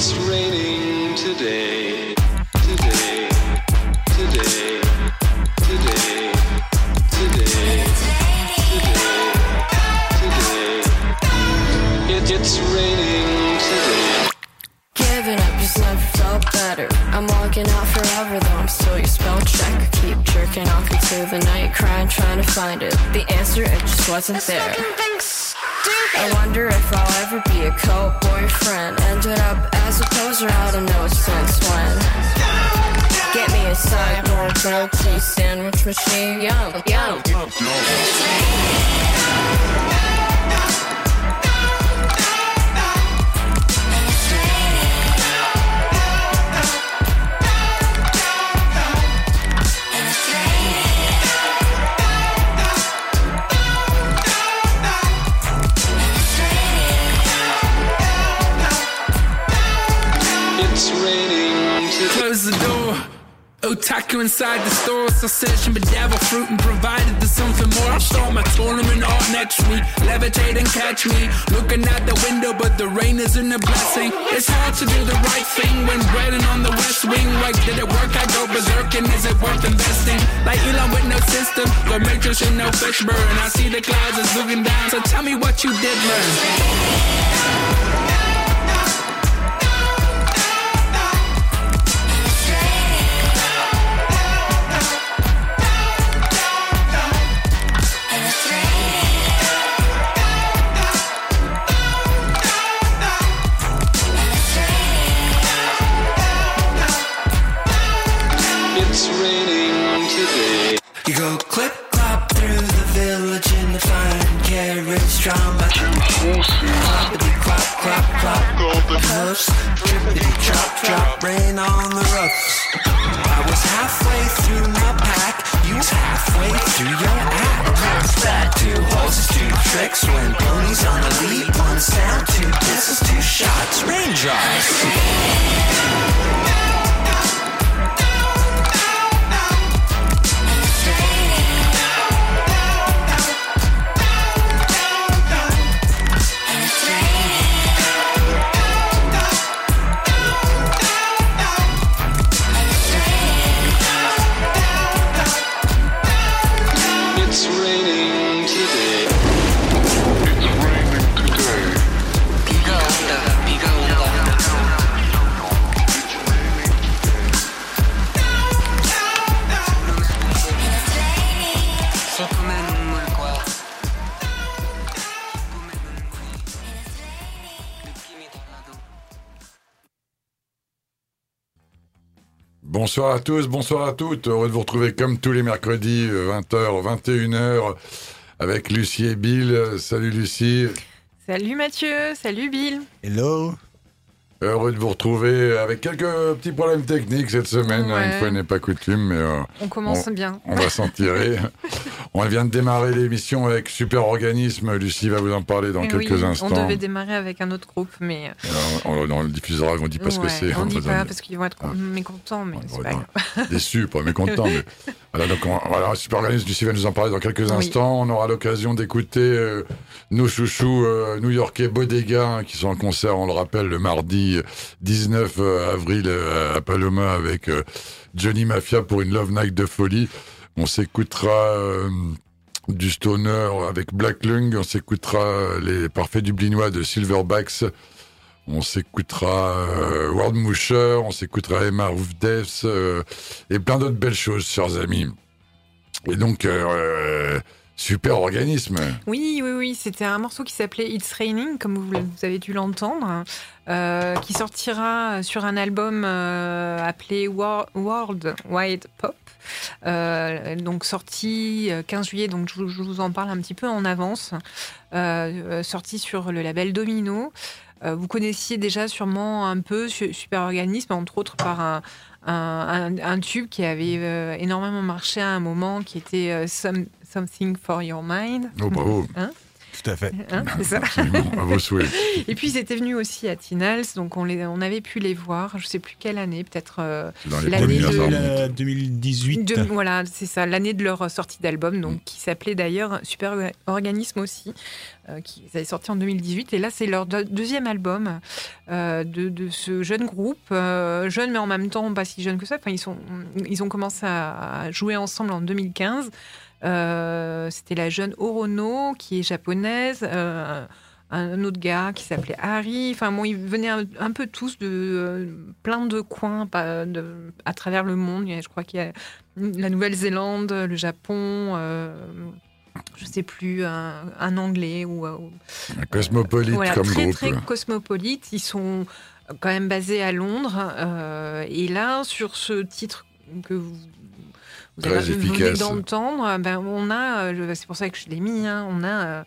It's raining today. Today. Today. Today. Today. Today. Today. It, it's raining today. Giving up just never felt better. I'm walking out forever though I'm still your spell check. Keep jerking off into the night, crying, trying to find it. The answer, it just wasn't there. I wonder if I'll ever be a co-boyfriend. Ended up as a poser out of no sense when. Get me a sideboard grilled cheese sandwich machine. Yum, yum. It's the door. Otaku inside the store, so searching bedevil fruit and provided there's something more. I'll start my tournament art next week. Levitate and catch me. Looking out the window, but the rain isn't a blessing. It's hard to do the right thing when breading on the west wing. Like, did it work? I go berserk, and is it worth investing? Like Elon with no system, the matrix and no fish burn. I see the clouds is looking down, so tell me what you did learn. Horses. Cloppity clop clop clop the hoofs. Drippity drop drop rain on the roofs. I was halfway through my pack. You was halfway through your act. That two horses, two tricks. When ponies on the lead, one sound, two kisses, two shots, raindrops. Bonsoir à tous, bonsoir à toutes. Heureux de vous retrouver comme tous les mercredis, euh, 20h, 21h, avec Lucie et Bill. Euh, Salut Lucie. Salut Mathieu, salut Bill. Hello. Heureux de vous retrouver avec quelques petits problèmes techniques cette semaine. hein, Ouais. Une fois n'est pas coutume, mais euh, On commence On- bien. on va s'en tirer. on vient de démarrer l'émission avec Super Organisme. Lucie va vous en parler dans Eh quelques oui, instants. On devait démarrer avec un autre groupe, mais Alors, on, on le diffusera, on dit pas ce que c'est. on dit pas parce qu'ils vont être Ah. mécontents, mais c'est pas non, grave. déçu, pas mécontent. mais... Voilà, donc on, voilà, Super Organisme, Lucie va nous en parler dans quelques Oui. instants. On aura l'occasion d'écouter euh, nos chouchous euh, new-yorkais Bodega, hein, qui sont en concert, on le rappelle, le mardi 19 avril euh, à Paloma avec euh, Johnny Mafia pour une Love Night de folie. On s'écoutera euh, du Stoner avec Black Lung, on s'écoutera les Parfaits Dublinois de Silverbacks. On s'écoutera euh, World Musher, on s'écoutera Emma of Death euh, et plein d'autres belles choses, chers amis. Et donc, euh, Super organisme. Oui, oui, oui, c'était un morceau qui s'appelait It's Raining, comme vous, avez dû l'entendre, euh, qui sortira sur un album euh, appelé Wor- World Wide Pop. Euh, donc sorti euh, 15 juillet, donc je, vous en parle un petit peu en avance. Euh, euh, sorti sur le label Domino. Euh, vous connaissiez déjà sûrement un peu Su- Super Organisme, entre autres par un, tube qui avait euh, énormément marché à un moment, qui était euh, Something for Your Mind. Oh, bravo. Hein Tout à fait. Hein, c'est ça. Absolument, à vos souhaits. Et puis ils étaient venus aussi à Tinals, donc on, les, on avait pu les voir, je sais plus quelle année, peut-être euh, L'année premières de- armes. Euh, 2018. de- voilà, c'est ça, l'année de leur sortie d'album, Mm. donc qui s'appelait d'ailleurs Super Organisme aussi, euh, qui ils avaient sorti en 2018. Et là, c'est leur deux- deuxième album euh, de, de ce jeune groupe, euh, jeune mais en même temps pas si jeune que ça. Enfin, ils sont, ils ont commencé à, à jouer ensemble en 2015. Euh, C'était la jeune Orono qui est japonaise. euh, un autre gars qui s'appelait Harry. Enfin bon, ils venaient un, un peu tous de euh, plein de coins pas de, à travers le monde. Je crois qu'il y a la Nouvelle-Zélande, le Japon, euh, je sais plus, un, un anglais ou, euh, ou- Un cosmopolite voilà, comme très groupe. très cosmopolite. Ils sont quand même basés à Londres. euh, et là, sur ce titre que vous, vous Très avez efficace. d'entendre, ben, on a, euh, c'est pour ça que je l'ai mis, hein, on a euh,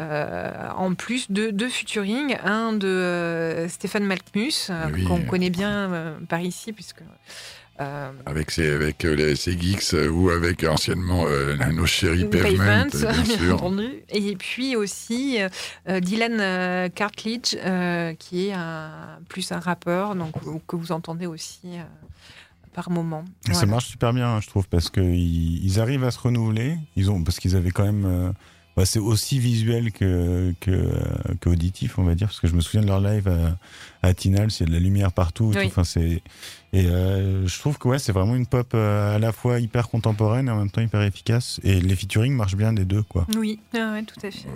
euh, en plus deux, deux featuring, un de euh, Stéphane Malkmus, euh, Oui. qu'on connaît bien euh, par ici, puisque. euh, Avec ses, avec euh, les, ses geeks euh, ou avec anciennement euh, nos chéris Pavement, euh, bien entendu. Et puis aussi euh, Dylan euh, Cartledge, euh, qui est un, plus un rappeur, donc euh, que vous entendez aussi euh, par moment. Et Ça marche super bien, hein, je trouve, parce qu'ils ils arrivent à se renouveler. Ils ont, parce qu'ils avaient quand même. euh, bah, c'est aussi visuel que, que, euh, que auditif, on va dire, parce que je me souviens de leur live à, à Tinal, c'est de la lumière partout. et. Oui. Enfin, c'est, et euh, je trouve que ouais, c'est vraiment une pop euh, à la fois hyper contemporaine et en même temps hyper efficace. Et les featuring marchent bien des deux, quoi. Oui, ah ouais, tout à fait.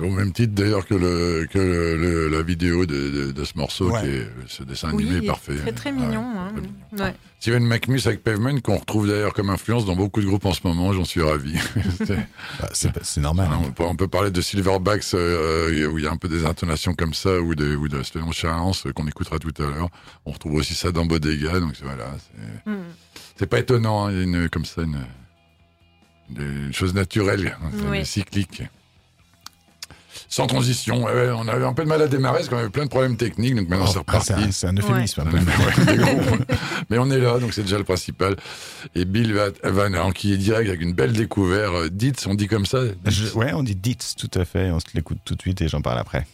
Au même titre d'ailleurs que, le, que le- le- la vidéo de, de- de ce morceau, Ouais. qui est ce dessin Oui, animé est parfait. très très Ouais. mignon. hein. Ouais. Steven McMus avec Pavement, qu'on retrouve d'ailleurs comme influence dans beaucoup de groupes en ce moment, j'en suis ravi. C'est- Bah, c'est, c'est normal. on, peut, on peut parler de Silverbacks, euh, où il y a un peu des intonations comme ça, ou de, ou de Stelon Charance, qu'on écoutera tout à l'heure. On retrouve aussi ça dans Bodega, donc c'est- voilà. C'est, Mm. c'est pas étonnant, hein, il y a une, comme ça, une, une- une chose naturelle, hein, Oui. cyclique. Sans transition, ouais, on avait un peu de mal à démarrer parce qu'on avait plein de problèmes techniques, donc maintenant c'est Oh, ah, reparti. c'est, un, c'est un euphémisme. un peu. Ouais, des gros. Mais on est là, donc c'est déjà le principal. Et Bill va, va enquiller direct avec une belle découverte. Euh, Dites, on dit comme ça? Je- ouais, on dit Ditz, tout à fait. On se l'écoute tout de suite et j'en parle après.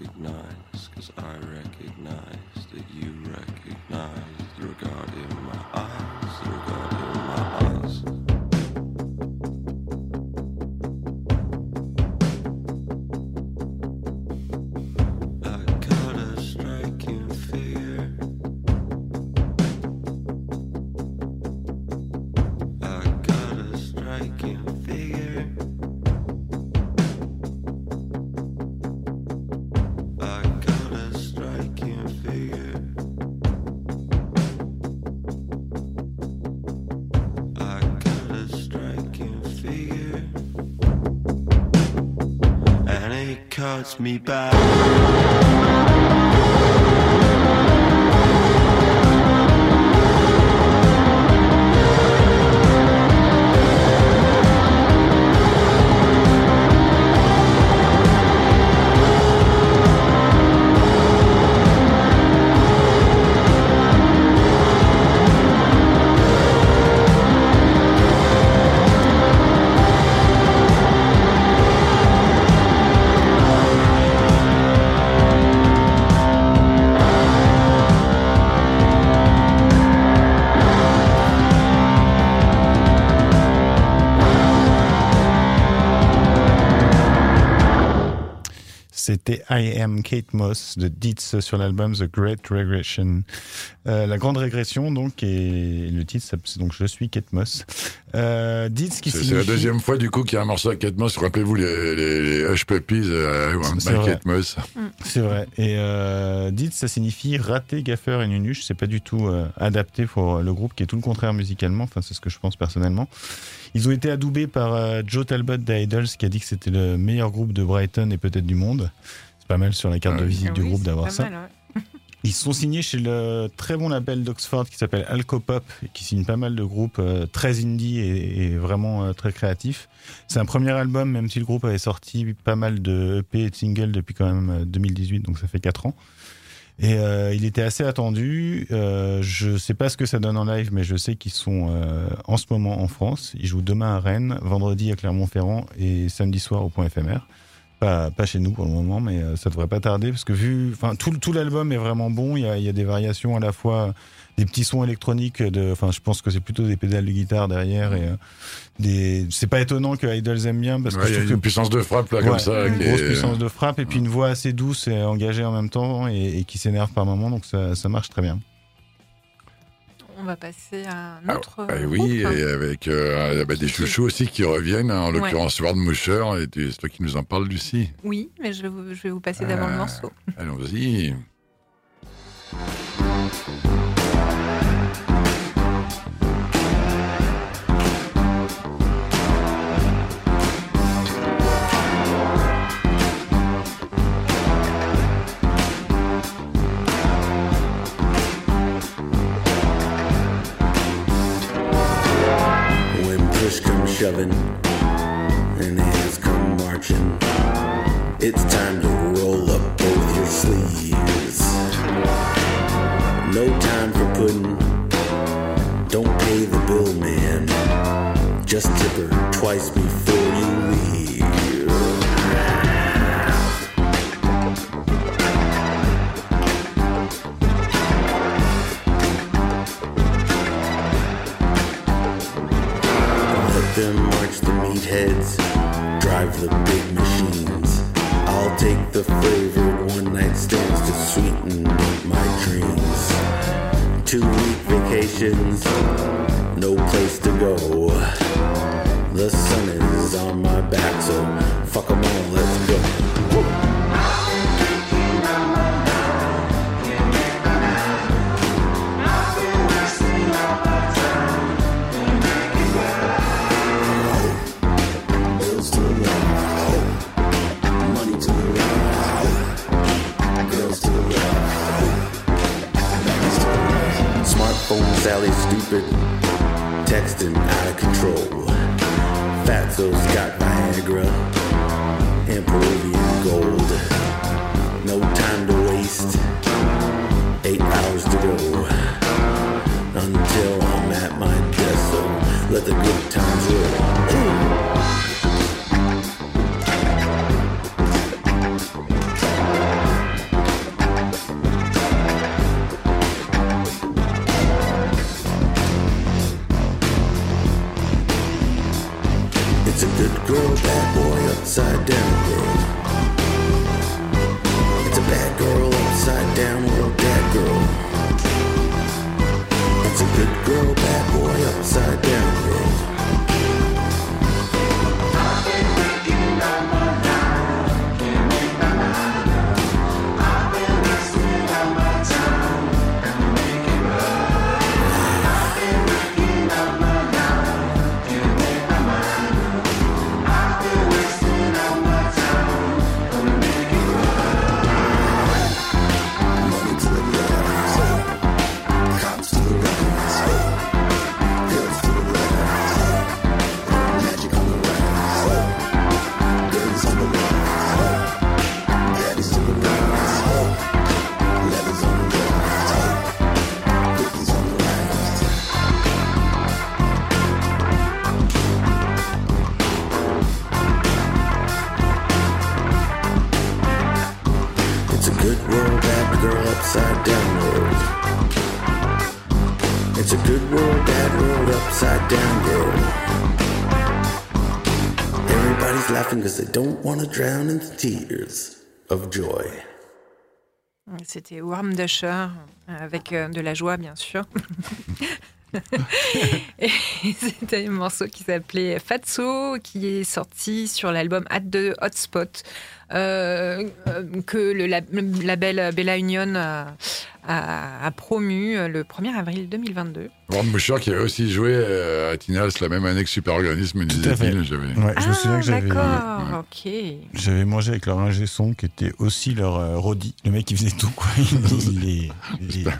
Recognize, cause I recognize that you recognize Back. C'était I Am Kate Moss de Dietz sur l'album The Great Regression. Euh, la grande régression, donc, et le titre, c'est donc Je suis Kate Moss. Euh, Dietz qui C'est c'est la deuxième fois du coup qu'il y a un morceau à Kate Moss. Rappelez-vous les, les, les Hush Puppies euh, C'est by vrai. Kate Moss. C'est vrai. Et euh, Dietz, ça signifie raté, gaffeur et nunuche. C'est pas du tout euh, adapté pour le groupe qui est tout le contraire musicalement. Enfin, c'est ce que je pense personnellement. Ils ont été adoubés par euh, Joe Talbot des Idols qui a dit que c'était le meilleur groupe de Brighton et peut-être du monde. C'est pas mal sur la carte de Ouais. visite Ah du oui, groupe d'avoir ça. mal, ouais. Ils sont signés chez le très bon label d'Oxford qui s'appelle Alcopop, et qui signe pas mal de groupes euh, très indie et, et vraiment euh, très créatifs. C'est un premier album, même si le groupe avait sorti pas mal de EP et de singles depuis quand même euh, 2018, donc ça fait 4 ans. Et euh, il était assez attendu. Euh, je sais pas ce que ça donne en live, mais je sais qu'ils sont euh, en ce moment en France. Ils jouent demain à Rennes, vendredi à Clermont-Ferrand et samedi soir au point éphémère. Pas, pas chez nous pour le moment, mais euh, ça devrait pas tarder parce que vu, enfin tout, tout l'album est vraiment bon. Il y a, il y a des variations à la fois, des petits sons électroniques. De, enfin, je pense que c'est plutôt des pédales de guitare derrière et euh, des. C'est pas étonnant que Idols aime bien parce Ouais, que y a une que puissance de frappe là Ouais, comme ça. une grosse est- puissance de frappe et puis une voix assez douce et engagée en même temps et, et qui s'énerve par moments, donc ça, ça marche très bien. On va passer à un Ah, autre. bah euh, oui, groupe. et avec euh, bah, des chouchous aussi qui reviennent, hein, en Ouais. l'occurrence Ward Musher, et c'est toi qui nous en parles, Lucie. Oui, mais je vais vous, je vais vous passer d'abord le Ah. morceau. Allons-y. questions. Upside down world. Don't want to drown in the tears of joy. C'était Warm Dasher avec euh, de la joie, bien sûr. Et c'était un morceau qui s'appelait Fatso, qui est sorti sur l'album At the Hotspot, euh, que le, lab- le label Bella Union a, a- a promu euh, le 1er avril 2022. Warren Bouchard qui avait aussi joué euh, à Tinals la même année que Superorganisme, Tout à fait. disait-il. Ouais, je me souviens ah, que j'avais. d'accord, ok. J'avais mangé avec leur ingé son qui était aussi leur euh, roadie. Le mec il faisait tout quoi. Il, il les, il, les- Ouais.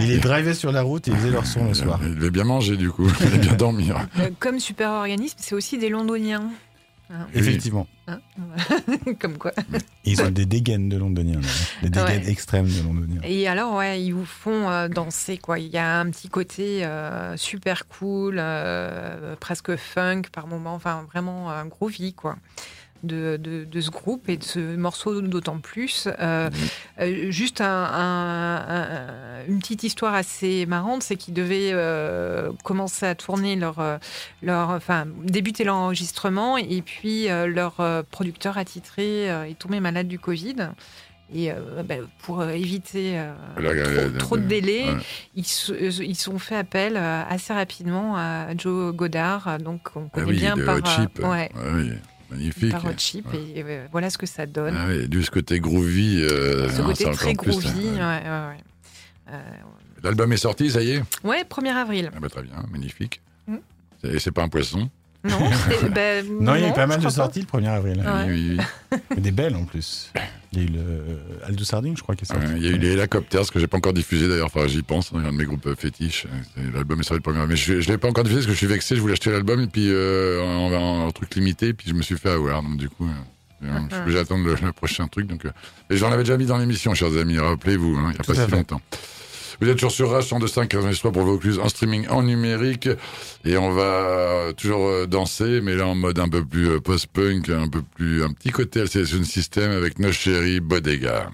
il les drivait sur la route et il faisait leur son le soir. Il devait bien manger du coup, il devait bien dormir. Comme Superorganisme, c'est aussi des londoniens. Hein, Effectivement. hein, Comme quoi. Et ils ont des dégaines de londoniens. là. Des dégaines Ouais. extrêmes de londoniens. Et alors, ouais, ils vous font euh, danser, quoi. Il y a un petit côté euh, super cool, euh, presque funk par moment, enfin vraiment un groovy, quoi. De, de, de ce groupe et de ce morceau d'autant plus. Euh, euh, juste un- un- un- une petite histoire assez marrante, c'est qu'ils devaient euh, commencer à tourner leur, leur, enfin débuter l'enregistrement et puis leur producteur attitré est tombé malade du Covid. Et euh, bah, pour éviter euh, trop, de délais, ouais. ils se- ils sont fait appel assez rapidement à Joe Godard, donc on Ah connaît oui, bien par, Hot Chip. ouais, Ah oui, magnifique. par Chip, Ouais. et euh, voilà ce que ça donne. Ah oui, du ce côté groovy. euh, ce non, côté très plus, groovy, hein. ouais, ouais. Euh, L'album est sorti, ça y est? Ouais, 1er avril. ah bah, Très bien, magnifique. Mm. Et c'est pas un poisson? Non, bah, Non, il y a eu pas mal de sorties le 1er avril. Ouais. Oui, oui, oui. Des belles en plus. Il y a eu le Aldous Harding, je crois, qui est sorti. Ouais, Il y a eu les Helicopters que j'ai pas encore diffusé d'ailleurs, enfin j'y pense, hein, un de mes groupes fétiches. C'est- L'album est sorti le premier, mais je, je l'ai pas encore diffusé parce que je suis vexé, je voulais acheter l'album et puis euh, en, en- en truc limité, puis je me suis fait avoir, donc du coup, euh, je suis obligé d'attendre le, le prochain truc. Donc, euh, et j'en avais déjà mis dans l'émission, chers amis, rappelez-vous, hein, il y a Tout pas si fait. longtemps. Vous êtes toujours sur Rage 102.5 93 pour Vaucluse en streaming en numérique et on va toujours euh, danser mais là en mode un peu plus euh, post-punk, un peu plus un petit côté Alsatian System avec nos chéris Bodega.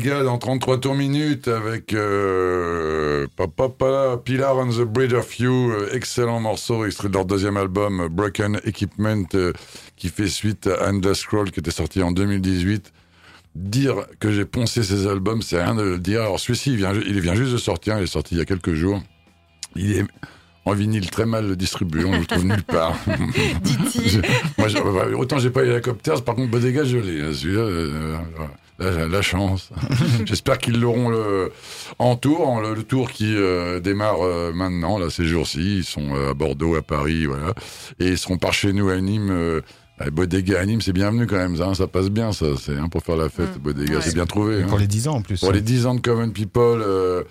Bodega dans 33 tours minutes avec euh, papa, Pilar on the Bridge of You, euh, excellent morceau extrait de leur deuxième album euh, Broken Equipment euh, qui fait suite à Underscroll qui était sorti en 2018. Dire que j'ai poncé ces albums, c'est rien de le dire. Alors celui-ci, il vient, il vient juste de sortir, il est sorti il y a quelques jours. Il est en vinyle très mal distribué, on ne le trouve nulle part. Dit-il. Moi, bah, autant j'ai pas Helicopters, par contre Bodega je l'ai. Hein, la, la chance. J'espère qu'ils l'auront le- en tour, en- le, le tour qui euh, démarre euh, maintenant, là, ces jours-ci. Ils sont euh, à Bordeaux, à Paris, voilà. Et ils seront par chez nous à Nîmes. euh, à Bodega à Nîmes, c'est bienvenu quand même, ça, hein, ça passe bien, ça, c'est hein, pour faire la fête. Mm. Bodega, Ouais. c'est bien trouvé. hein. Pour les 10 ans en plus. Pour les 10 ans de Common People. euh,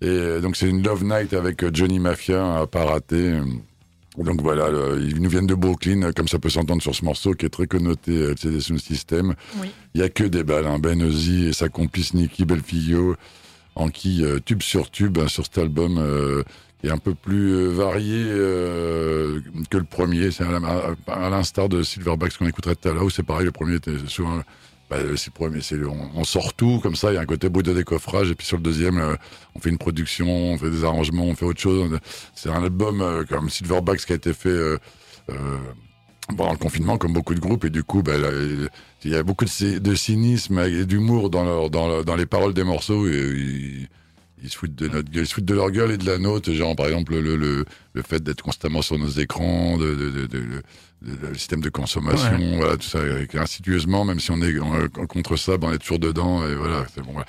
et donc c'est une Love Night avec Johnny Mafia à pas rater. Donc voilà, le- ils nous viennent de Brooklyn, euh, comme ça peut s'entendre sur ce morceau qui est très connoté euh, LCD Sound System. Oui. Il y a que des balles, hein. Ben Ozzy et sa complice Nicky Belfillo, en qui euh, tube sur tube hein, sur cet album euh, est un peu plus euh, varié euh, que le premier. C'est à, l'instar de Silverbacks qu'on écouterait tout à l'heure, où c'est pareil, le premier était souvent bah, le premier, c'est on, on sort tout comme ça. Il y a un côté bruit de décoffrage, et puis sur le deuxième, euh, on fait une production, on fait des arrangements, on fait autre chose. C'est un album euh, comme Silverbacks qui a été fait euh, euh, pendant le confinement, comme beaucoup de groupes, et du coup, bah, il y a beaucoup de, cy- de cynisme et d'humour dans, les paroles des morceaux. Et, ils, se foutent de de leur gueule et de la nôtre. Genre, par exemple, le, fait d'être constamment sur nos écrans, de- le système de consommation, voilà, tout ça, insidieusement, même si on est euh, contre ça, ben, on est toujours dedans, et voilà, c'est bon. voilà.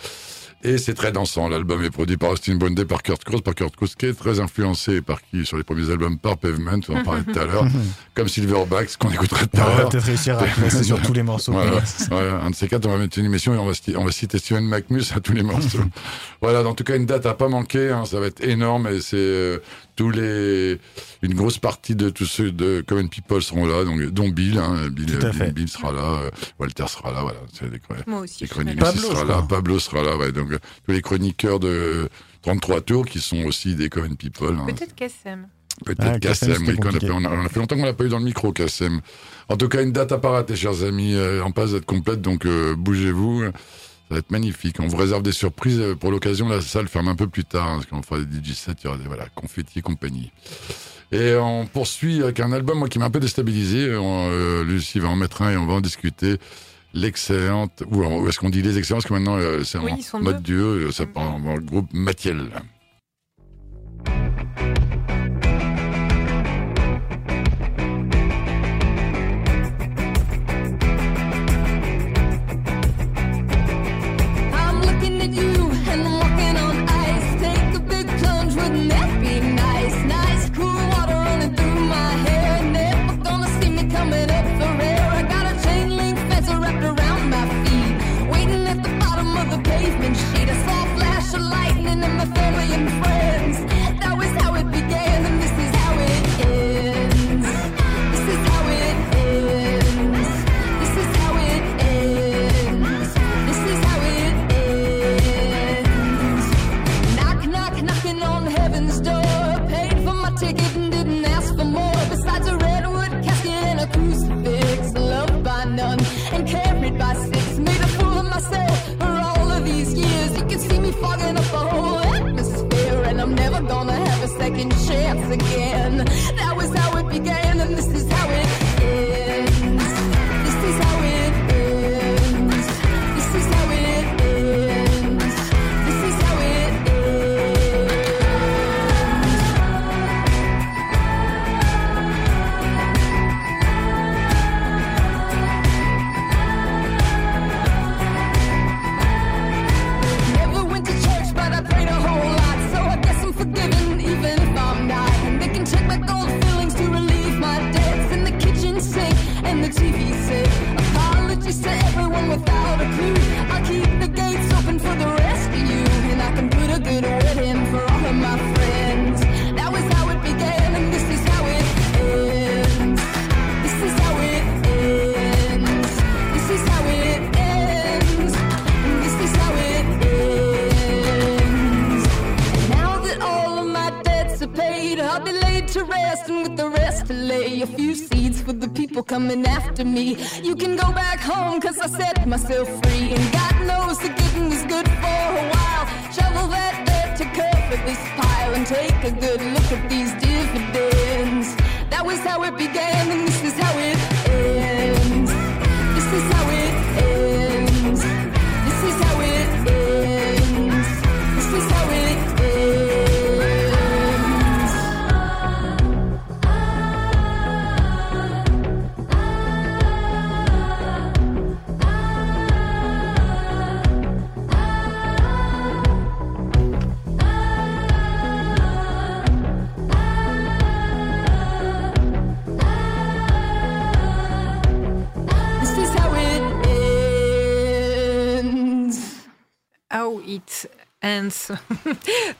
Et c'est très dansant. L'album est produit par Austin Bondet, par Kurt Cross, par Kurt Cross, qui est très influencé par qui sur les premiers albums par Pavement, on en parlait tout à l'heure, comme Silverbacks, qu'on écouterait tout On à va l'heure. peut-être réussir à placer sur tous les morceaux. Voilà, voilà. Un de ces quatre, on va mettre une émission et on va, sti- on va citer Steven McMus à tous les morceaux. voilà, en tout cas, une date à pas manquer. hein, ça va être énorme et c'est euh, tous les, une grosse partie de tous ceux de Common People seront là, donc dont Bill, hein, Bill, Bill, fait. Bill sera là, euh, Walter sera là, voilà. C'est les, Moi aussi. les là. Pablo, sera là. Pablo sera là, ouais. Donc euh, tous les chroniqueurs de 33 tours qui sont aussi des Common People. hein. Peut-être KSM. Peut-être Ah, Kassem, Kassem, c'était oui, qu'on a, pas- on, a, on a fait longtemps qu'on l'a pas eu dans le micro, Kassem. En tout cas, une date à pas rater, chers amis, euh, en passe d'être complète, donc euh, bougez-vous. Ça va être magnifique. On vous réserve des surprises euh, pour l'occasion. La salle ferme un peu plus tard, hein, parce qu'on fera des DJ sets, il y aura des voilà, confettis et compagnie. Et on poursuit avec un album moi, qui m'a un peu déstabilisé. On, euh, Lucie va en mettre un et on va en discuter. L'excellente, ou, ou est-ce qu'on dit les excellents, parce que maintenant euh, c'est Oui, en mode duo, euh, ça Mm. part dans le groupe Mathiel.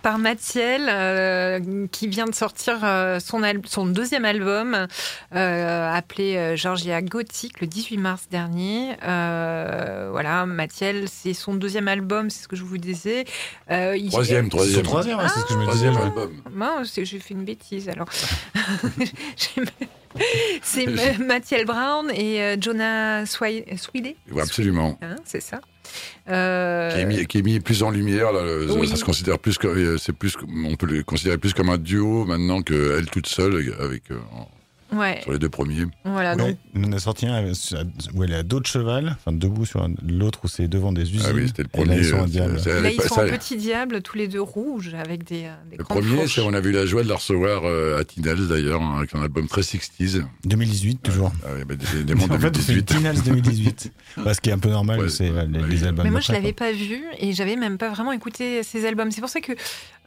Par Mathiel euh, qui vient de sortir euh, son, al- son deuxième album euh, appelé Georgia Gothic le 18 mars dernier. Euh, voilà, Mathiel, c'est son deuxième album, c'est ce que je vous disais. Euh, il- Troisième, troisième. Troisième, ouais, c'est ce que je me disais. Troisième ouais. album. C'est- j'ai fait une bêtise alors. C'est Ma- Mathiel Brown et Jonah Swiley, Swiley Oui, absolument. Hein, c'est ça. Euh, Qui est, mis, qui est mis plus en lumière. Là, Oui. Ça se considère plus que, euh, c'est plus, on peut le considérer plus comme un duo maintenant qu'elle toute seule avec euh, en- ouais, sur les deux premiers. voilà. Ouais, Donc, on en a sorti un où elle est à dos de cheval, enfin debout sur un- l'autre où c'est devant des usines. Ah oui, c'était le Et là, premier. ils sont un euh, diable. c'est- là, est ils pas- sont ça- en petit diable, tous les deux rouges, avec des, euh, des Le premier, c'est on a eu la joie de la recevoir euh, à Tinels d'ailleurs, hein, avec un album très 60s. 2018 toujours. Ah oui, bah, des, des en fait, on fait 2018. une Tinals 2018. Bah, ce qui est un peu normal, Ouais, c'est ouais, les, ouais. les albums. Mais moi, je d'après, l'avais pas vu et j'avais même pas vraiment écouté ces albums. C'est pour ça que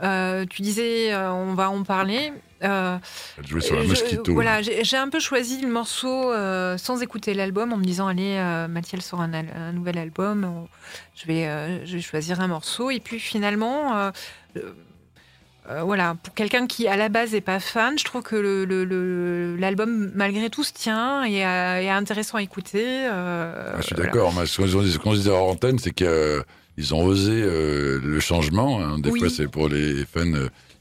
euh, tu disais, euh, on va en parler. Euh, Elle jouait sur je- mosquito. Voilà, j'ai un peu choisi le morceau euh, sans écouter l'album en me disant allez, euh, Mathiel sort un, nouvel album, on- je vais, euh, je vais choisir un morceau. Et puis finalement, voilà, pour quelqu'un qui à la base est pas fan, je trouve que le- le- le- l'album malgré tout se tient et est intéressant à écouter. Ah, je suis voilà. d'accord. mais Ce qu'on disait en antenne, c'est qu'ils ont osé le changement. hein. Des Oui. fois, c'est pour les fans,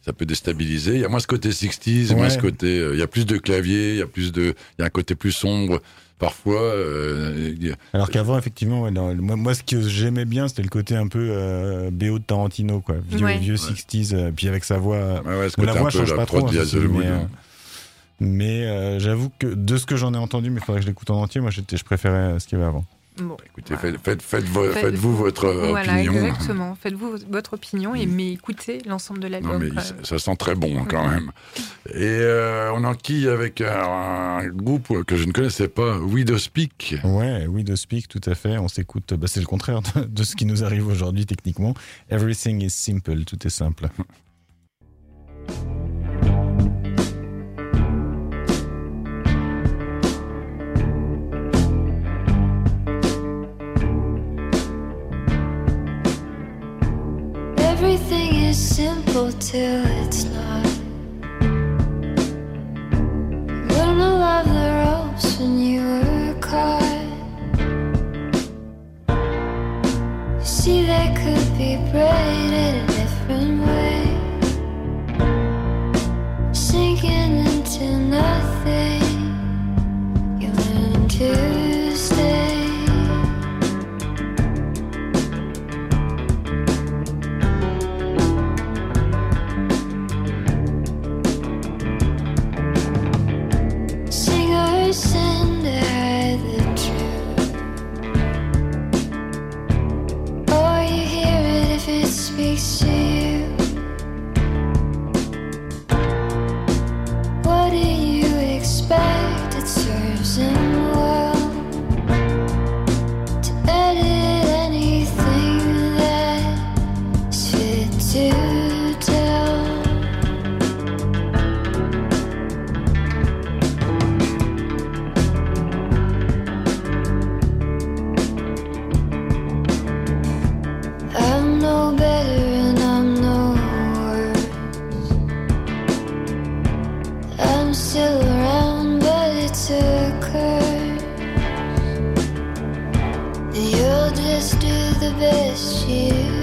ça peut déstabiliser. Il y a moins ce côté 60s, Ouais. moins ce côté. euh, il y a plus de clavier, il y a plus de. Il y a un côté plus sombre. Parfois, euh, Alors qu'avant, effectivement, ouais, moi, moi, ce que j'aimais bien, c'était le côté un peu euh, BO de Tarantino, quoi. Vieux, Ouais. vieux 60s, euh, puis avec sa voix. ouais, ouais, ce la côté voix un peu change la pas trop, hein, mais, euh, euh, j'avoue que de ce que j'en ai entendu, mais il faudrait que je l'écoute en entier, moi j'étais, je préférais ce qu'il y avait avant. Bon. Écoutez, faites, faites, faites vo- Faites- faites-vous votre euh, Voilà, opinion. exactement. Faites-vous votre opinion et mais écoutez l'ensemble de l'album. Non, mais quand ça, sent très bon hein, quand même. Et euh, on enquille avec un, un groupe que je ne connaissais pas, Widow Speak. Ouais, oui, de Speak, tout à fait. On s'écoute, bah, c'est le contraire de, de ce qui nous arrive aujourd'hui techniquement. Everything is simple, tout est simple. Till it's not. Learn to love the ropes when you were caught. You See, they could be braided a different way. Still around, but it's a curse. You'll just do the best you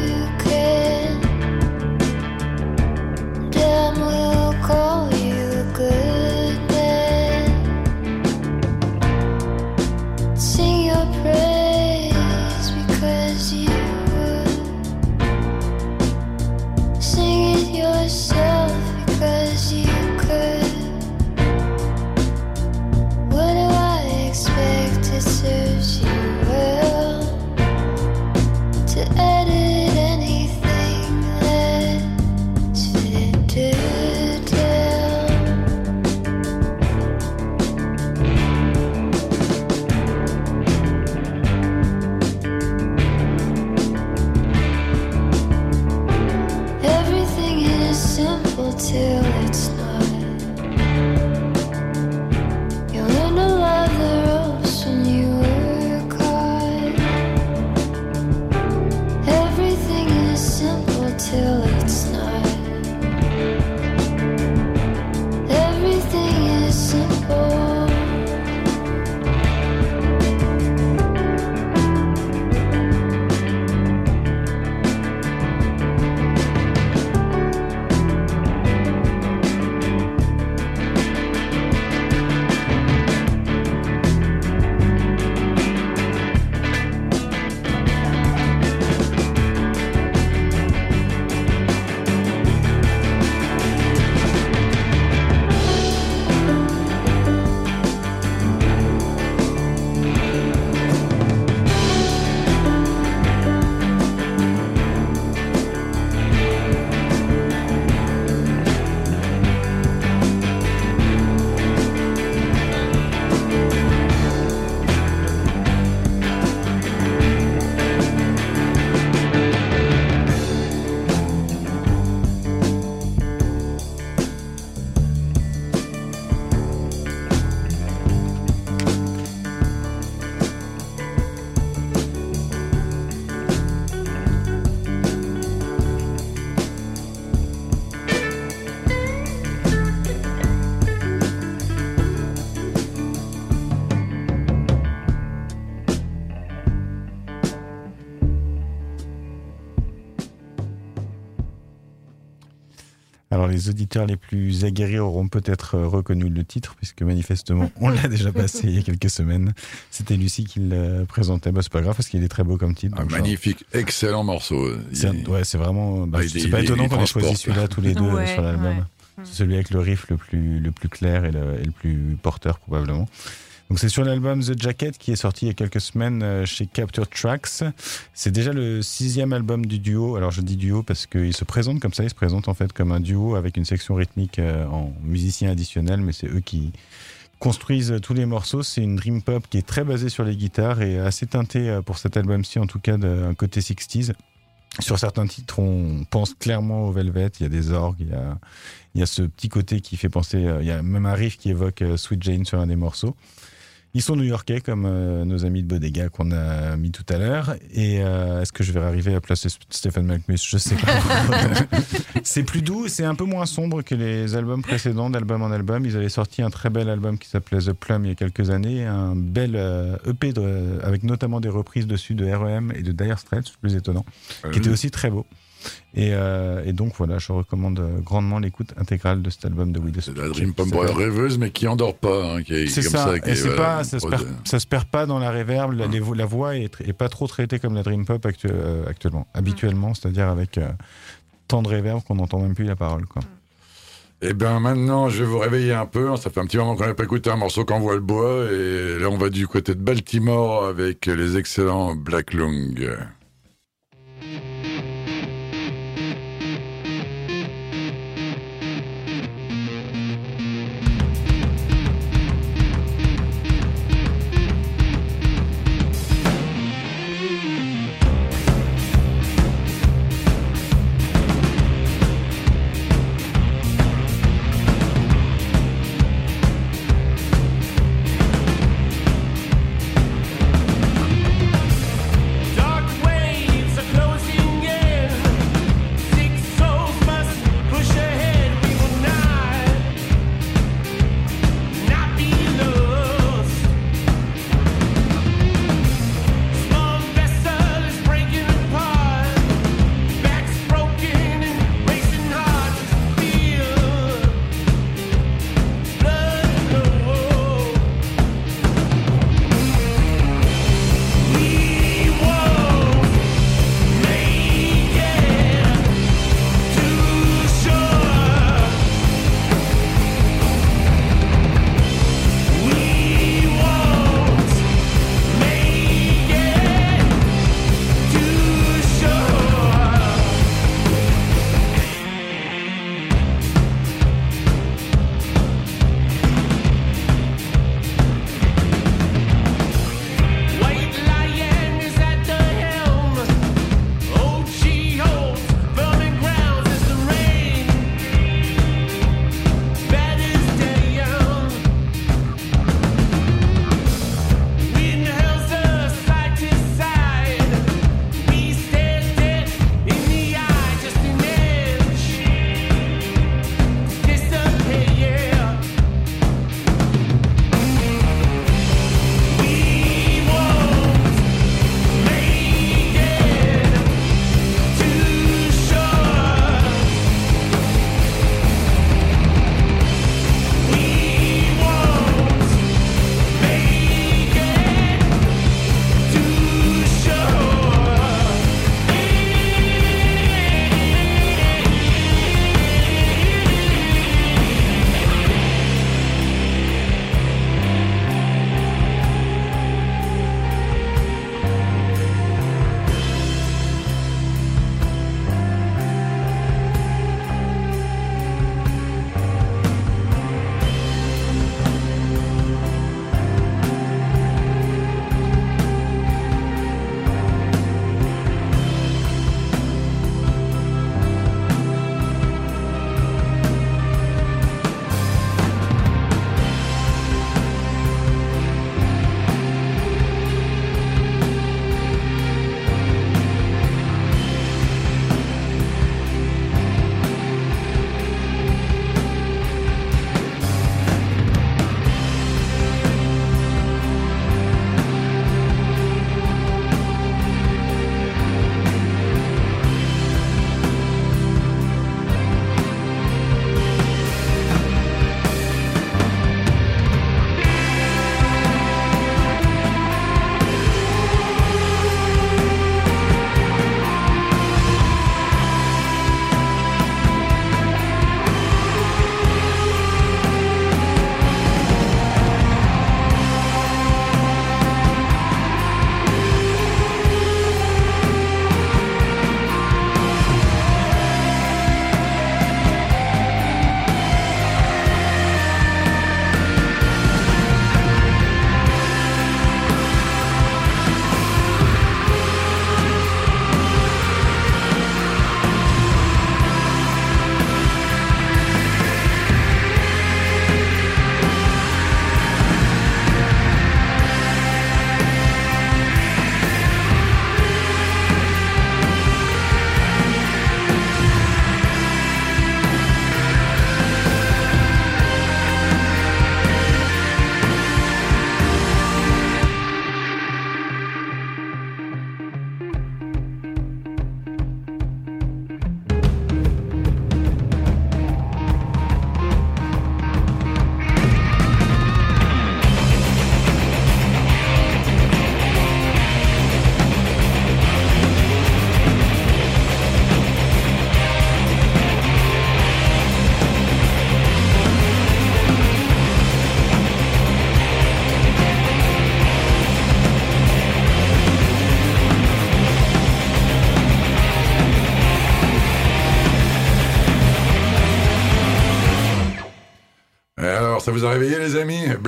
les auditeurs les plus aguerris auront peut-être euh, reconnu le titre, puisque manifestement on l'a déjà passé il y a quelques semaines. C'était Lucie qui le présentait. Bah, c'est pas grave parce qu'il est très beau comme titre. Un donc, magnifique, excellent morceau. c'est Il- ouais, c'est vraiment. bah, Ah, c'est pas il étonnant qu'on ait choisi celui-là tous les deux Ouais, sur l'album. ouais. C'est celui avec le riff le plus le plus clair et le, et le plus porteur probablement. Donc c'est sur l'album The Jacket qui est sorti il y a quelques semaines euh, chez Capture Tracks. C'est déjà le sixième album du duo. Alors je dis duo parce qu'il se présente comme ça, il se présente en fait comme un duo avec une section rythmique euh, en musicien additionnel, mais c'est eux qui construisent tous les morceaux. C'est une dream pop qui est très basée sur les guitares et assez teintée euh, pour cet album-ci en tout cas d'un côté 60s. Sur certains titres, on pense clairement au Velvet. Il y a des orgues, il y a, il y a ce petit côté qui fait penser. Il y a même un riff qui évoque Sweet Jane sur un des morceaux. Ils sont new-yorkais comme euh, nos amis de Bodega qu'on a mis tout à l'heure. Et euh, est-ce que je vais arriver à placer Stephen Malkmus Je sais pas. c'est plus doux, c'est un peu moins sombre que les albums précédents, d'album en album. Ils avaient sorti un très bel album qui s'appelait The Plum il y a quelques années, un bel euh, EP de- avec notamment des reprises dessus de REM et de Dire Straits, plus étonnant, qui était aussi très beau. Et, euh, et donc voilà, je recommande euh, grandement l'écoute intégrale de cet album de Widows. C'est la Dream Pop rêveuse, mais qui endort pas. hein, qui est, C'est comme ça, qui et est, c'est voilà, pas, ça se, perd, ça se perd pas dans la reverb, la, la voix est, pas trop traitée comme la dream pop actu- euh, actuellement, habituellement, c'est-à-dire avec euh, tant de reverb qu'on n'entend même plus la parole. Quoi. Eh bien, maintenant, je vais vous réveiller un peu. Ça fait un petit moment qu'on n'a pas écouté un morceau qu'envoie le bois. Et là, on va du côté de Baltimore avec les excellents Black Lung.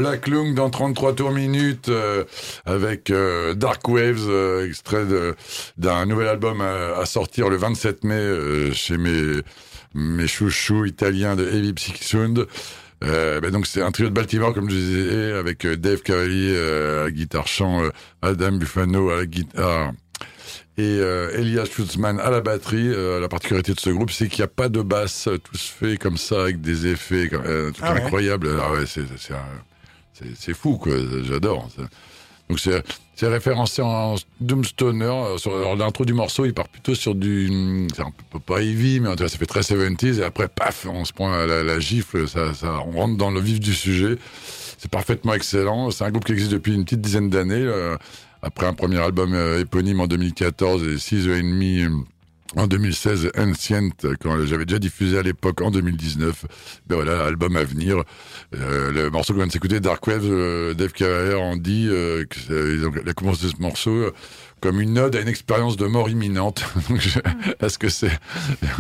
Black Lung dans 33 tours minutes euh, avec euh, Dark Waves, euh, extrait d'un nouvel album à, à sortir le 27 mai euh, chez mes, mes chouchous italiens de Heavy Psychic Sound. Euh, ben donc c'est un trio de Baltimore comme je disais avec Dave Cavalier euh, à guitare chant, euh, Adam Buffano à la guitare et Elias Schutzman à la batterie. La particularité de ce groupe, c'est qu'il n'y a pas de basse, tout se fait comme ça avec des effets, Ah ouais. incroyable. Ah ouais, c'est c'est un- c'est- fou quoi, j'adore. Donc c'est référencé en Doomstoner. Euh, Sur l'intro du morceau, il part plutôt sur du, c'est un peu pas heavy, mais en tout cas, ça fait très 70s. Et après, paf, on se prend la, gifle. Ça, on rentre dans le vif du sujet. C'est parfaitement excellent. C'est un groupe qui existe depuis une petite dizaine d'années. euh, après un premier album euh, éponyme en 2014 et six euh, en 2016, Ancient, quand j'avais déjà diffusé à l'époque en 2019. Ben voilà, album à venir. Euh, le morceau qu'on vient de s'écouter, Dark Wave, euh, Dave Cavalier en dit euh, il a commencé ce morceau euh, comme une ode à une expérience de mort imminente. Est-ce que c'est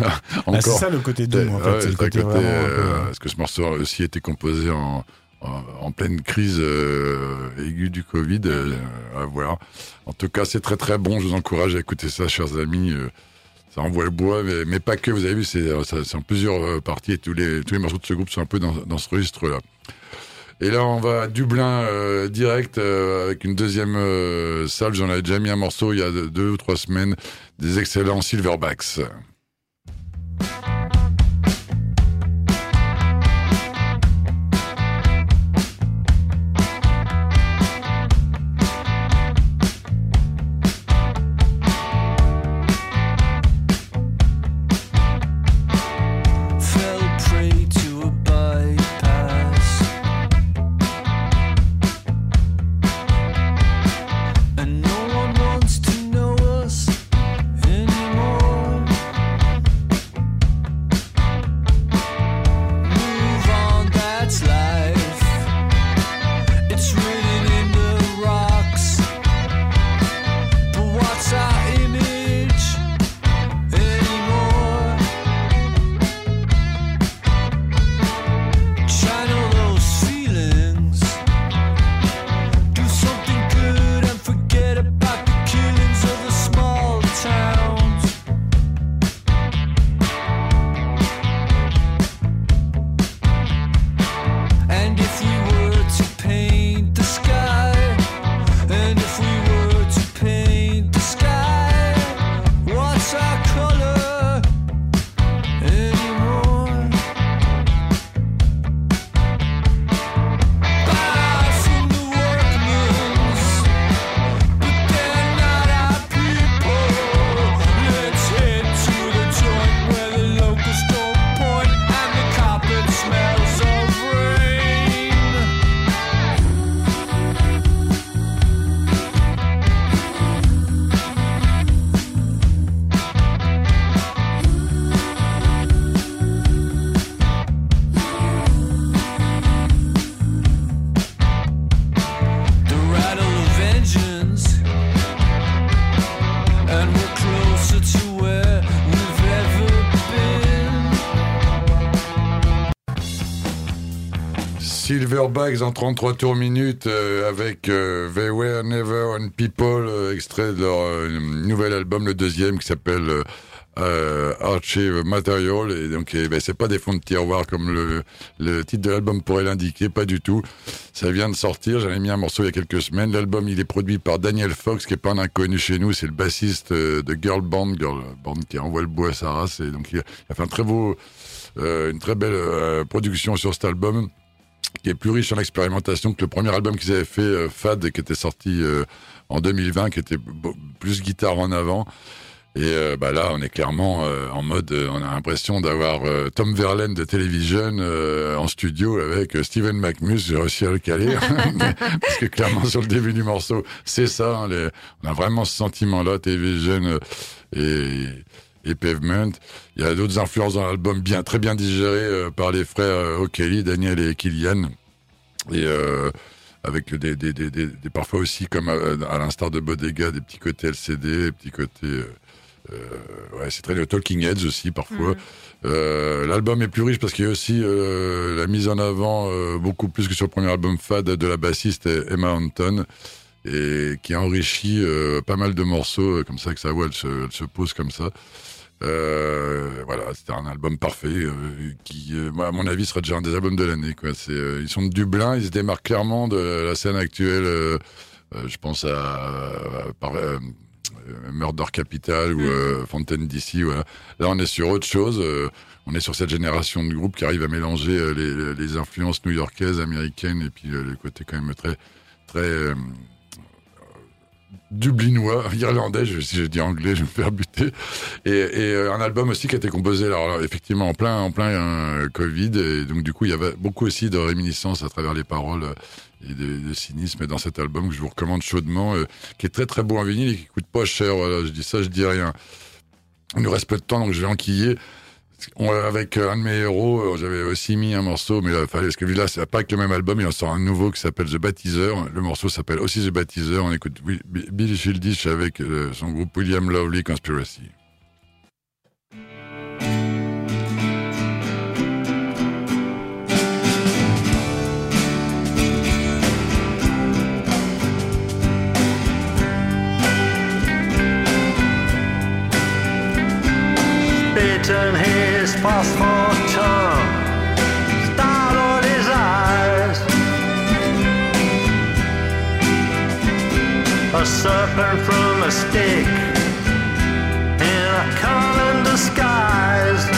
Ah, c'est ça le côté doom, en fait. Ouais, c'est le côté vraiment peu- euh, Est-ce que ce morceau a aussi été composé en, en, en pleine crise euh, aiguë du Covid euh, À voir. En tout cas, c'est très très bon. Je vous encourage à écouter ça, chers amis. euh, ça envoie le bois, mais, pas que. Vous avez vu, c'est euh, en plusieurs euh, parties et tous les, tous les morceaux de ce groupe sont un peu dans, ce registre-là. Et là, on va à Dublin euh, direct avec une deuxième salle. J'en avais déjà mis un morceau il y a deux ou trois semaines. Des excellents Silverbacks. Silverbacks en 33 tours minutes euh, avec euh, They Were Never on People, euh, extrait de leur nouvel album, le deuxième qui s'appelle Archive Material. Et donc, eh ben, c'est pas des fonds de tiroir comme le, le titre de l'album pourrait l'indiquer, pas du tout. Ça vient de sortir, j'en ai mis un morceau il y a quelques semaines. L'album, il est produit par Daniel Fox, qui est pas un inconnu chez nous, c'est le bassiste de Girl Band, Girl Band qui envoie le bois à sa donc, il a, fait une très belle production sur cet album qui est plus riche en expérimentation que le premier album qu'ils avaient fait, euh, Fad, qui était sorti euh, en 2020, qui était plus guitare en avant. Et euh, bah là, on est clairement euh, en mode, euh, on a l'impression d'avoir euh, Tom Verlaine de Television euh, en studio avec Steven McMus, j'ai réussi à le caler, parce que clairement sur le début du morceau, c'est ça, hein, les- on a vraiment ce sentiment-là, Television euh, et, et Pavement. Il y a d'autres influences dans l'album bien, très bien digérées euh, par les frères euh, O'Kelly, Daniel et Killian. Et euh, avec des, des, des, des, des- parfois aussi, comme à, à l'instar de Bodega, des petits côtés LCD, des petits côtés euh, ouais, c'est très Talking Heads aussi parfois. Euh, L'album est plus riche parce qu'il y a aussi euh, la mise en avant beaucoup plus que sur le premier album Fad de la bassiste Emma Anton et qui enrichit euh, pas mal de morceaux comme ça que sa voix elle se, elle se pose comme ça. Euh, voilà, c'était un album parfait euh, qui, euh, à mon avis, sera déjà un des albums de l'année. Quoi. C'est, ils sont de Dublin, ils se démarquent clairement de la scène actuelle. je pense à, à- par- Murder Capital ou euh, Fontaine DC. Voilà. Là, on est sur autre chose. on est sur cette génération de groupes qui arrive à mélanger les, les influences new-yorkaises, américaines, et puis le côté quand même très, très dublinois, irlandais. Je, si je dis anglais, je vais me faire buter. Et, euh, un album aussi qui a été composé, alors, effectivement, en plein, en plein euh, Covid. Et donc, du coup, il y avait beaucoup aussi de réminiscences à travers les paroles euh, et de, de cynisme dans cet album que je vous recommande chaudement, qui est très très beau en vinyle et qui coûte pas cher. Voilà, je dis ça, je dis rien. Il nous reste peu de temps, donc je vais enquiller. Avec euh, un de mes héros, euh, j'avais aussi mis un morceau, mais là, fallait, parce que là, c'est pas avec le même album, il en sort un nouveau qui s'appelle The Baptiseur. Le morceau s'appelle aussi The Baptiseur. On écoute Billy Childish avec euh, son groupe William Lovely Conspiracy. His phosphor tongue, startled his eyes. A serpent from a stick in a cunning disguise.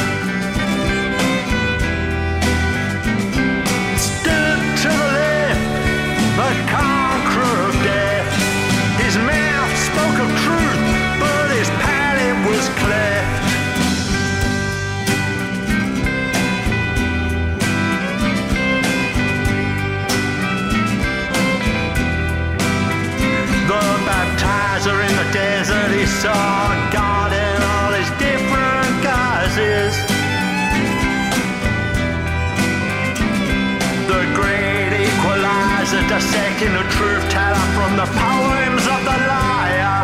Desert, he saw God in all his different guises. The great equalizer, dissecting the truth teller from the poems of the liar.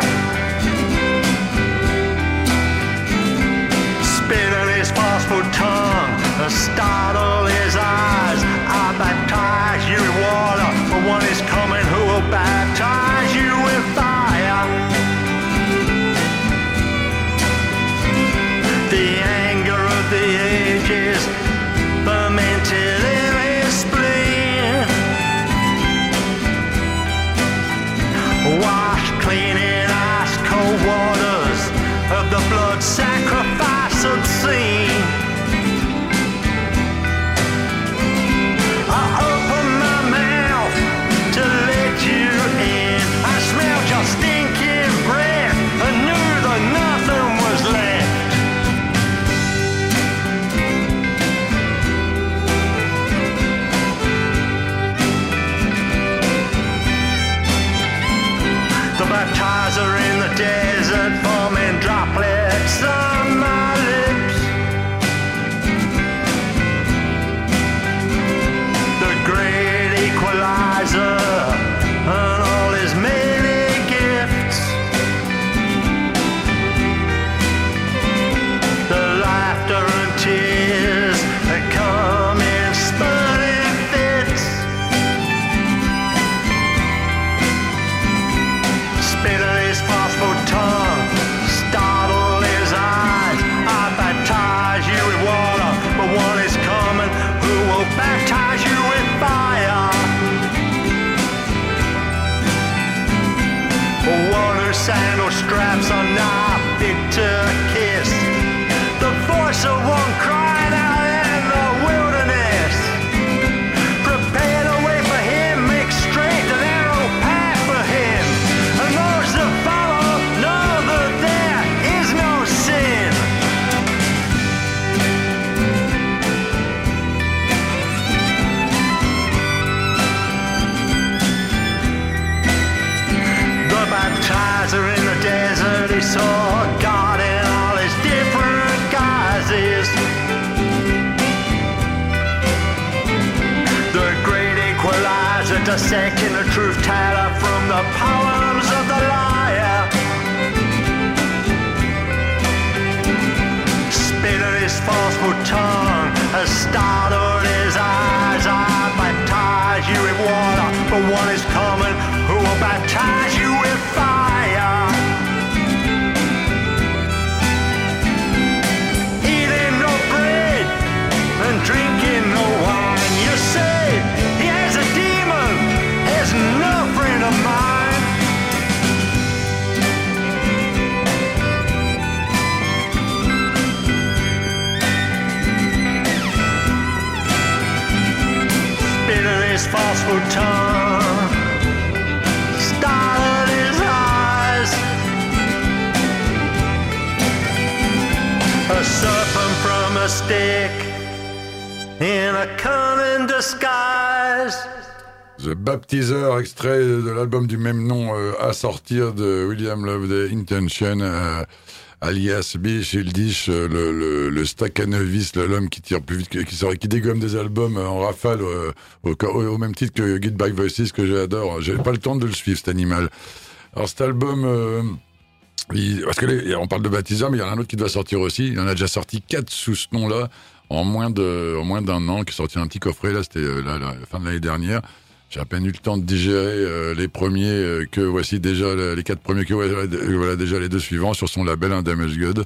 Spitting his forceful tongue, and startle his eyes. sandal straps on not. Dissecting the truth teller from the poems of the liar. Spinning his forceful tongue, as startled his eyes. I baptize you in water, but what is coming? Who will baptize you? The Baptizer, extrait de l'album du même nom euh, à sortir de William Loveday Intention, euh, alias B. Euh, le, le, le Stakhanovis, le- l'homme qui tire plus vite, qui, sort- qui dégomme des albums euh, en rafale, euh, au, au- même titre que Get Back Voices, que j'adore. J'ai pas le temps de le suivre, cet animal. Alors cet album... parce que on parle de Baptizer, mais il y en a un autre qui doit sortir aussi. Il en a déjà sorti quatre sous ce nom-là en moins de, en moins d'un an, qui est sorti un petit coffret là, c'était là, la fin de l'année dernière. J'ai à peine eu le temps de digérer euh, les premiers euh, que voici déjà le- les quatre premiers que voilà, déjà les deux suivants sur son label un Damage God.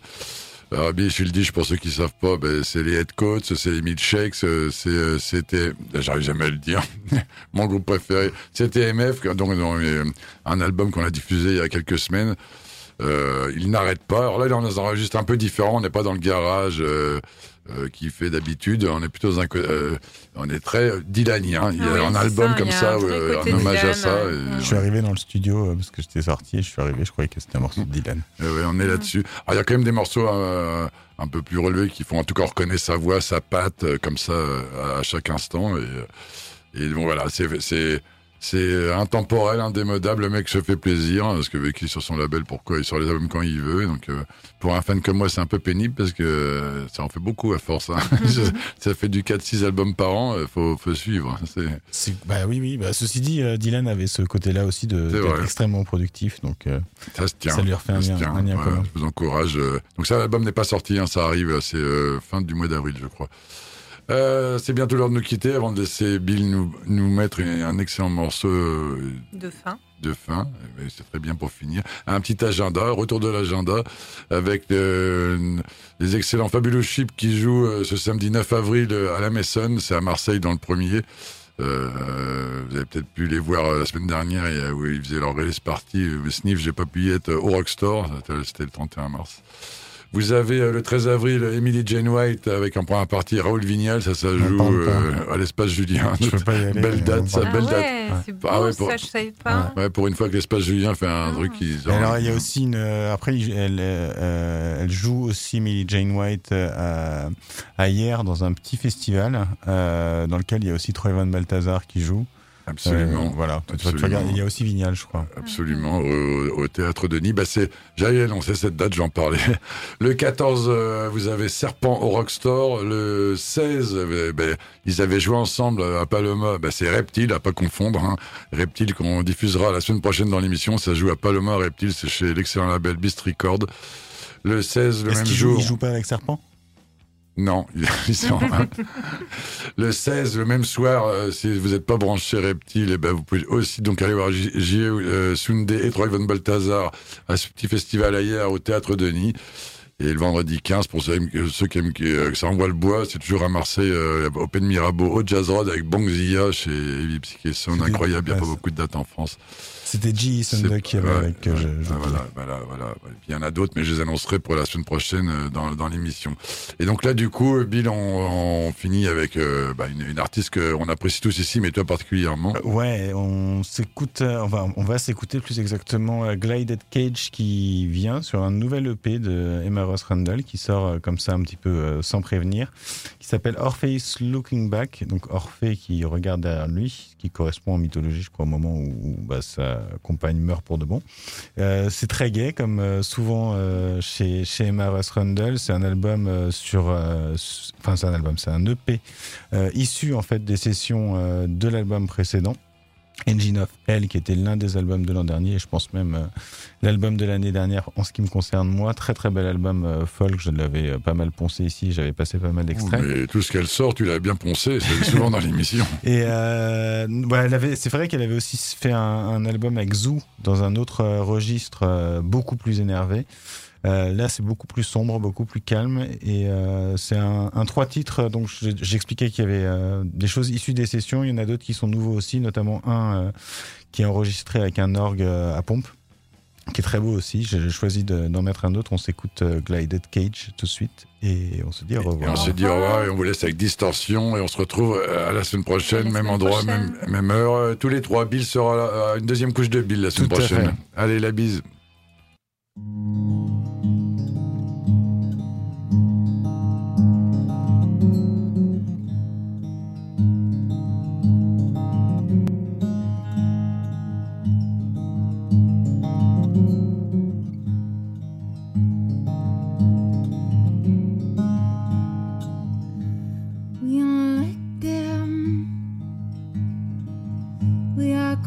Alors, Billy Shildish, pour ceux qui savent pas, ben, c'est les Head Coats, c'est les Milkshakes, euh, c'est, euh, c'était, j'arrive jamais à le dire, mon groupe préféré, c'était MF, donc, euh, un album qu'on a diffusé il y a quelques semaines. Euh, il n'arrête pas. Alors là, il en enregistre un peu différent. On n'est pas dans le garage euh, euh, qu'il fait d'habitude. On est plutôt dans un, euh, on est très euh, dylanien. Il y a Ah oui, un album ça, comme ça, euh, un hommage à Dylan, ça. euh, et, Je suis arrivé dans le studio euh, parce que j'étais sorti et je suis arrivé, je croyais que c'était un morceau de Dylan. Et ouais, on est là-dessus. Alors, il y a quand même des morceaux euh, un peu plus relevés qui font en tout cas reconnaître sa voix, sa patte, euh, comme ça, euh, à chaque instant. Et, euh, et bon, voilà, c'est, c'est, intemporel, indémodable. Le mec se fait plaisir, hein, parce que vu qu'il est sur son label, pourquoi il sort les albums quand il veut. Donc, euh, pour un fan comme moi, c'est un peu pénible parce que euh, ça en fait beaucoup à force. Hein. ça fait du 4-6 albums par an, euh, faut, faut suivre. C'est, C'est- Bah oui, oui. Bah, ceci dit, euh, Dylan avait ce côté-là aussi de d'être vrai. extrêmement productif, donc euh, Ça se tient. Ça lui refait un lien- tient. un lien Ouais, commun. Je vous encourage. Donc ça, l'album n'est pas sorti, hein, ça arrive, c'est euh, fin du mois d'avril, je crois. Euh, c'est bientôt l'heure de nous quitter avant de laisser Bill nous, nous mettre un un excellent morceau euh, De fin. de fin. Eh ben, C'est très bien pour finir. Un petit agenda, retour de l'agenda avec euh, les excellents Fabulous Chips qui jouent ce samedi 9 avril à la Maison. C'est à Marseille dans le premier. Euh, vous avez peut-être pu les voir la semaine dernière où ils faisaient leur release party. Sniff, j'ai pas pu y être au Rockstore. C'était le 31 mars. Vous avez euh, le 13 avril Emily Jane White avec en première partie Raoul Vignal. Ça, ça joue euh, à l'espace Julien. je peux pas y aller. Belle date, ça, belle ah date. ouais, c'est beau, Ah ouais, pour- ça, je savais pas. Ouais, pour une fois que l'espace Julien fait un truc qui. Alors, il y a aussi une. euh, Après, elle, euh, elle joue aussi Millie Jane White euh, à, à hier dans un petit festival euh, dans lequel il y a aussi Troy Van Balthazar qui joue. Absolument. Euh, voilà. Absolument. regardes, il y a aussi Vignal, je crois. Absolument, au, au théâtre de Nîmes. Bah c'est, j'allais annoncer cette date, j'en parlais. Le 14, euh, vous avez Serpent au Rockstore. Le 16, euh, ben, ils avaient joué ensemble à Paloma. Bah, c'est Reptile, à pas confondre. Hein. Reptile qu'on diffusera la semaine prochaine dans l'émission. Ça joue à Paloma. Reptile, c'est chez l'excellent label Beast Record. Le 16, le même qu'il joue, jour. il joue pas avec Serpent? Non, ils sont le 16, le même soir, euh, si vous n'êtes pas branché Reptile, eh ben vous pouvez aussi donc aller voir J- J. euh, Sunde et Troy Van Balthazar à ce petit festival ailleurs au Théâtre Denis. Et le vendredi 15, pour ceux, ceux qui aiment que, euh, que ça envoie le bois, c'est toujours à Marseille, euh, au Pen Mirabeau, au Jazz Road, avec Bongzilla chez Heavy Psyché. C'était- Incroyable, il n'y a pas c'est- beaucoup de dates en France. C'était G. Sunday qui avait avec. euh, ouais, je- je- ah, voilà, voilà, voilà. Et puis, Il y en a d'autres, mais je les annoncerai pour la semaine prochaine euh, dans, dans l'émission. Et donc là, du coup, Bill, on, on finit avec euh, bah, une, une artiste qu'on apprécie tous ici, mais toi particulièrement. Euh, Ouais, on s'écoute, euh, on va, on va s'écouter plus exactement euh, Glided Cage qui vient sur un nouvel EP de Emma Ross Randall qui sort euh, comme ça un petit peu euh, sans prévenir, qui s'appelle Orpheus Looking Back, donc Orphée qui regarde derrière lui, qui correspond en mythologie, je crois, au moment où, où, bah, sa compagne meurt pour de bon. Euh, c'est très gai, comme euh, souvent euh, chez, chez Emma Ross Randall. C'est un album sur, enfin c'est un album, c'est un EP issu en fait des sessions de l'album précédent. Engine of Hell, qui était l'un des albums de l'an dernier, et je pense même euh, l'album de l'année dernière en ce qui me concerne moi. Très très bel album euh, folk, je l'avais euh, pas mal poncé ici, j'avais passé pas mal d'extraits. Mais tout ce qu'elle sort, tu l'avais bien poncé, c'est souvent dans l'émission. Et euh, avait, c'est vrai qu'elle avait aussi fait un, un album avec Zoo dans un autre registre beaucoup plus énervé. Euh, là, c'est beaucoup plus sombre, beaucoup plus calme, et euh, c'est un, un trois titres. Donc, j'ai- j'expliquais qu'il y avait euh, des choses issues des sessions. Il y en a d'autres qui sont nouveaux aussi, notamment un euh, qui est enregistré avec un orgue euh, à pompe, qui est très beau aussi. J'ai choisi de- d'en mettre un autre. On s'écoute euh, Glided Cage tout de suite, et on se dit au Et revoir. on se dit au revoir et on vous laisse avec Distorsion et on se retrouve euh, à la semaine prochaine, la même semaine endroit, prochaine. même, même heure. Euh, Tous les trois, Bill sera là, euh, une deuxième couche de Bill la semaine Tout à prochaine. fait. Allez, la bise.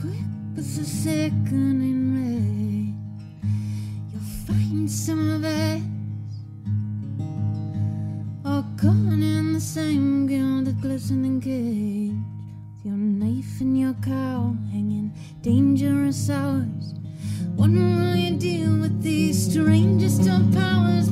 Quick as a second in some of us all caught in the same gilded glistening cage. With your knife and your cow hanging dangerous hours. What will you do with these strangest of powers?